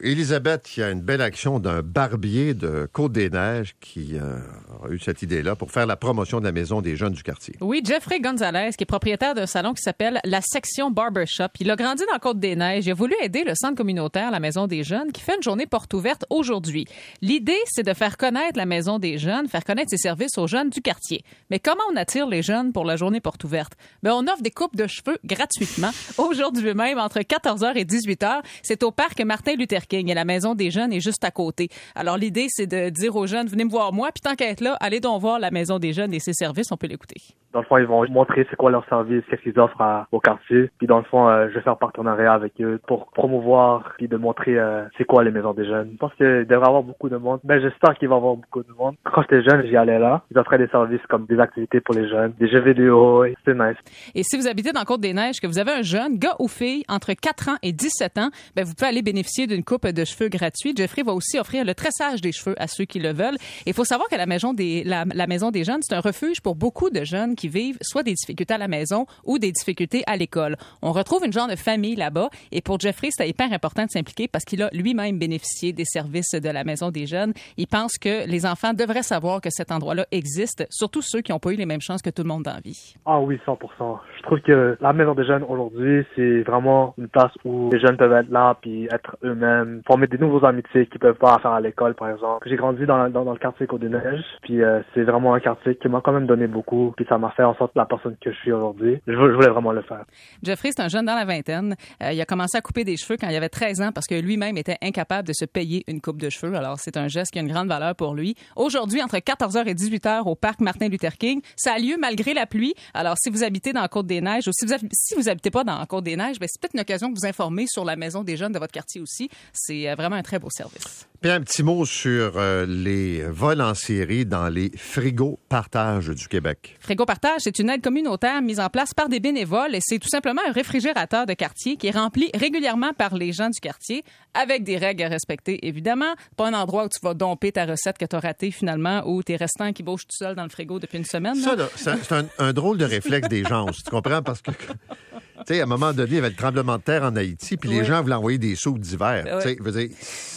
Elisabeth, il y a une belle action d'un barbier de Côte-des-Neiges qui euh, a eu cette idée-là pour faire la promotion de la maison des jeunes du quartier. Oui, Jeffrey Gonzalez, qui est propriétaire d'un salon qui s'appelle la section Barbershop. Il a grandi dans Côte-des-Neiges. Il a voulu aider le centre communautaire, la maison des jeunes, qui fait une journée porte ouverte aujourd'hui. L'idée, c'est de faire connaître la maison des jeunes, faire connaître ses services aux jeunes du quartier. Mais comment on attire les jeunes pour la journée porte ouverte? Ben, on offre des coupes de cheveux gratuitement. Aujourd'hui même, entre 14h et 18h, c'est au parc Martin Luther Et la maison des jeunes est juste à côté. Alors l'idée, c'est de dire aux jeunes, venez me voir moi, puis tant qu'à être là, allez donc voir la maison des jeunes et ses services, on peut l'écouter. Dans le fond, ils vont montrer c'est quoi leur service, qu'est-ce qu'ils offrent au quartier. Puis dans le fond, euh, je vais faire partenariat avec eux pour promouvoir puis de montrer euh, c'est quoi les maisons des jeunes. Je pense qu'il devrait y avoir beaucoup de monde. Mais j'espère qu'il va y avoir beaucoup de monde. Quand j'étais jeune, j'y allais là. Ils offraient des services comme des activités pour les jeunes, des jeux vidéo. C'était nice. Et si vous habitez dans Côte-des-Neiges, que vous avez un jeune, gars ou fille, entre 4 ans et 17 ans, ben, vous pouvez aller bénéficier d'une coupe de cheveux gratuite. Jeffrey va aussi offrir le tressage des cheveux à ceux qui le veulent. Il faut savoir que la maison des, la maison des jeunes, c'est un refuge pour beaucoup de jeunes qui vivent soit des difficultés à la maison ou des difficultés à l'école. On retrouve une genre de famille là-bas. Et pour Jeffrey, c'était hyper important de s'impliquer parce qu'il a lui-même bénéficié des services de la maison des jeunes. Il pense que les enfants devraient savoir que cet endroit-là existe, surtout ceux qui n'ont pas eu les mêmes chances que tout le monde dans la vie. Ah oui, 100%. Je trouve que la maison des jeunes aujourd'hui, c'est vraiment une place où les jeunes peuvent être là puis être eux-mêmes, former des nouveaux amitiés qu'ils peuvent pas faire à l'école, par exemple. J'ai grandi dans, dans, dans le quartier Côte-des-Neiges, puis euh, c'est vraiment un quartier qui m'a quand même donné beaucoup, puis ça m'a fait en sorte la personne que je suis aujourd'hui. Je, voulais vraiment le faire. Jeffrey, c'est un jeune dans la vingtaine. Euh, il a commencé à couper des cheveux quand il avait 13 ans parce que lui-même était incapable de se payer une coupe de cheveux. Alors, c'est un geste qui a une grande valeur pour lui. Aujourd'hui, entre 14h et 18h au parc Martin Luther King, ça a lieu malgré la pluie. Alors, si vous habitez dans la Côte-des-Neiges ou si vous, si vous habitez pas dans la Côte-des-Neiges, ben, c'est peut-être une occasion de vous informer sur la maison des jeunes de votre quartier aussi. C'est euh, vraiment un très beau service. Un petit mot sur euh, les vols en série dans les frigos partage du Québec. Frigo Partage, c'est une aide communautaire mise en place par des bénévoles et c'est tout simplement un réfrigérateur de quartier qui est rempli régulièrement par les gens du quartier avec des règles à respecter, évidemment. Pas un endroit où tu vas domper ta recette que tu as ratée finalement ou tes restants qui bougent tout seul dans le frigo depuis une semaine. Ça, c'est un, un, drôle de réflexe des gens, tu comprends? Parce que tu sais, à un moment donné, il y avait le tremblement de terre en Haïti, puis oui. les gens voulaient envoyer des soupes d'hiver. Oui. Tu sais, veux dire,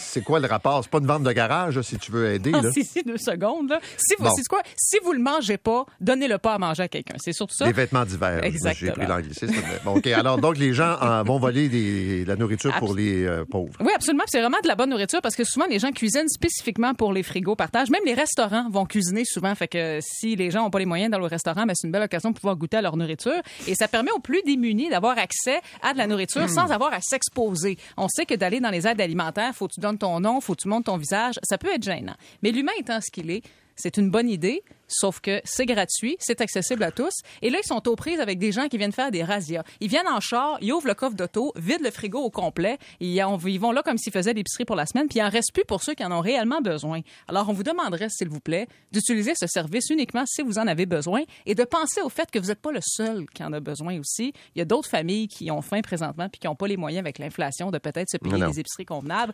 c'est quoi le rapport? C'est pas une vente de garage, si tu veux aider. Là. si, si, deux secondes. Là. Si vous, bon. quoi? Si vous le mangez pas, donnez-le pas à manger à quelqu'un. C'est surtout ça. Des vêtements d'hiver. J'ai pris l'anglicisme. bon, OK. Alors, donc, les gens en vont voler des, de la nourriture pour les euh, pauvres. Oui, absolument. C'est vraiment de la bonne nourriture parce que souvent, les gens cuisinent spécifiquement pour les frigos partage. Même les restaurants vont cuisiner souvent. Fait que si les gens n'ont pas les moyens dans le restaurant, ben, c'est une belle occasion de pouvoir goûter à leur nourriture. Et ça permet aux plus démunis d'avoir accès à de la nourriture mmh. sans avoir à s'exposer. On sait que d'aller dans les aides alimentaires, faut que tu donnes ton nom, faut que tu montres ton visage, ça peut être gênant. Mais l'humain étant ce qu'il est, c'est une bonne idée, sauf que c'est gratuit, c'est accessible à tous. Et là, ils sont aux prises avec des gens qui viennent faire des razzias. Ils viennent en char, ils ouvrent le coffre d'auto, vident le frigo au complet, ils, vont là comme s'ils faisaient l'épicerie pour la semaine, puis il en reste plus pour ceux qui en ont réellement besoin. Alors, on vous demanderait, s'il vous plaît, d'utiliser ce service uniquement si vous en avez besoin et de penser au fait que vous n'êtes pas le seul qui en a besoin aussi. Il y a d'autres familles qui ont faim présentement puis qui n'ont pas les moyens avec l'inflation de peut-être se payer des épiceries convenables.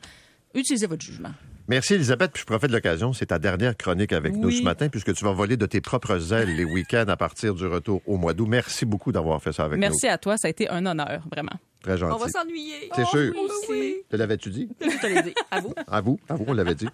Utilisez votre jugement. Merci, Elisabeth. Puis je profite de l'occasion. C'est ta dernière chronique avec oui. nous ce matin, puisque tu vas voler de tes propres ailes les week-ends à partir du retour au mois d'août. Merci beaucoup d'avoir fait ça avec Merci nous. Merci à toi. Ça a été un honneur, vraiment. Très gentil. On va s'ennuyer. C'est oh, sûr. Oui, Te l'avais-tu dit? Je te l'ai dit. À vous. À vous. À vous, on l'avait dit.